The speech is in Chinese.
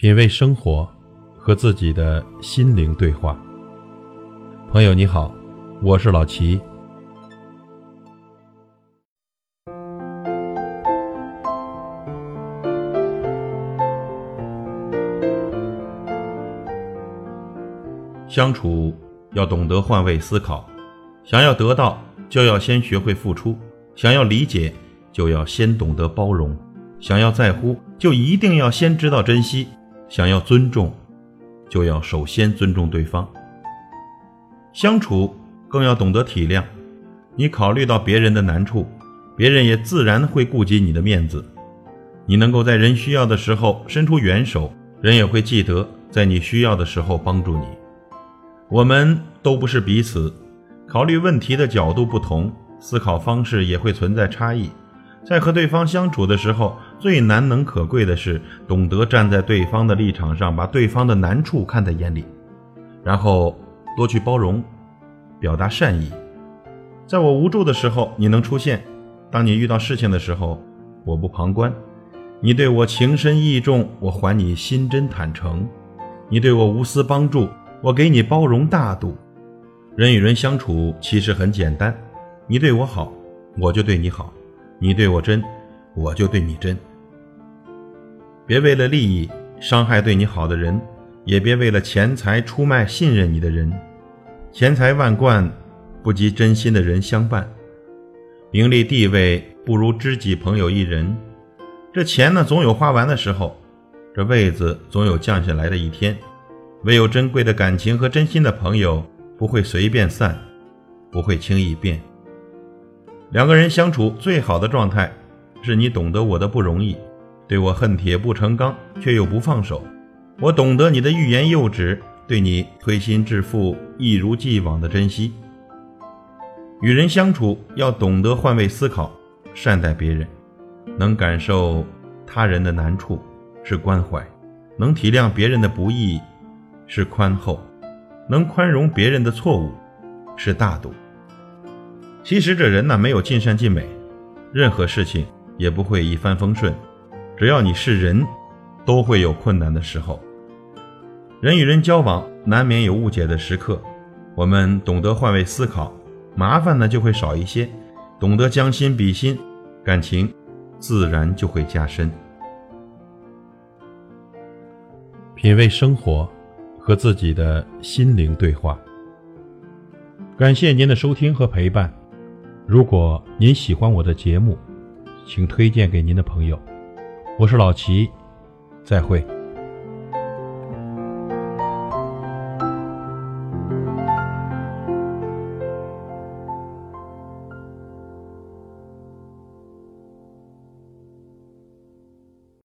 品味生活，和自己的心灵对话。朋友你好，我是老齐。相处要懂得换位思考，想要得到，就要先学会付出；想要理解，就要先懂得包容；想要在乎，就一定要先知道珍惜。想要尊重，就要首先尊重对方。相处更要懂得体谅，你考虑到别人的难处，别人也自然会顾及你的面子。你能够在人需要的时候伸出援手，人也会记得在你需要的时候帮助你。我们都不是彼此，考虑问题的角度不同，思考方式也会存在差异。在和对方相处的时候，最难能可贵的是懂得站在对方的立场上，把对方的难处看在眼里，然后多去包容，表达善意。在我无助的时候，你能出现；当你遇到事情的时候，我不旁观。你对我情深意重，我还你心真坦诚；你对我无私帮助，我给你包容大度。人与人相处其实很简单，你对我好，我就对你好。你对我真，我就对你真。别为了利益伤害对你好的人，也别为了钱财出卖信任你的人。钱财万贯，不及真心的人相伴；名利地位不如知己朋友一人。这钱呢，总有花完的时候；这位子总有降下来的一天。唯有珍贵的感情和真心的朋友，不会随便散，不会轻易变。两个人相处最好的状态，是你懂得我的不容易，对我恨铁不成钢，却又不放手；我懂得你的欲言又止，对你推心置腹，一如既往的珍惜。与人相处要懂得换位思考，善待别人，能感受他人的难处是关怀，能体谅别人的不易是宽厚，能宽容别人的错误是大度。其实这人呢，没有尽善尽美，任何事情也不会一帆风顺。只要你是人，都会有困难的时候。人与人交往难免有误解的时刻，我们懂得换位思考，麻烦呢就会少一些；懂得将心比心，感情自然就会加深。品味生活，和自己的心灵对话。感谢您的收听和陪伴。如果您喜欢我的节目，请推荐给您的朋友。我是老齐，再会。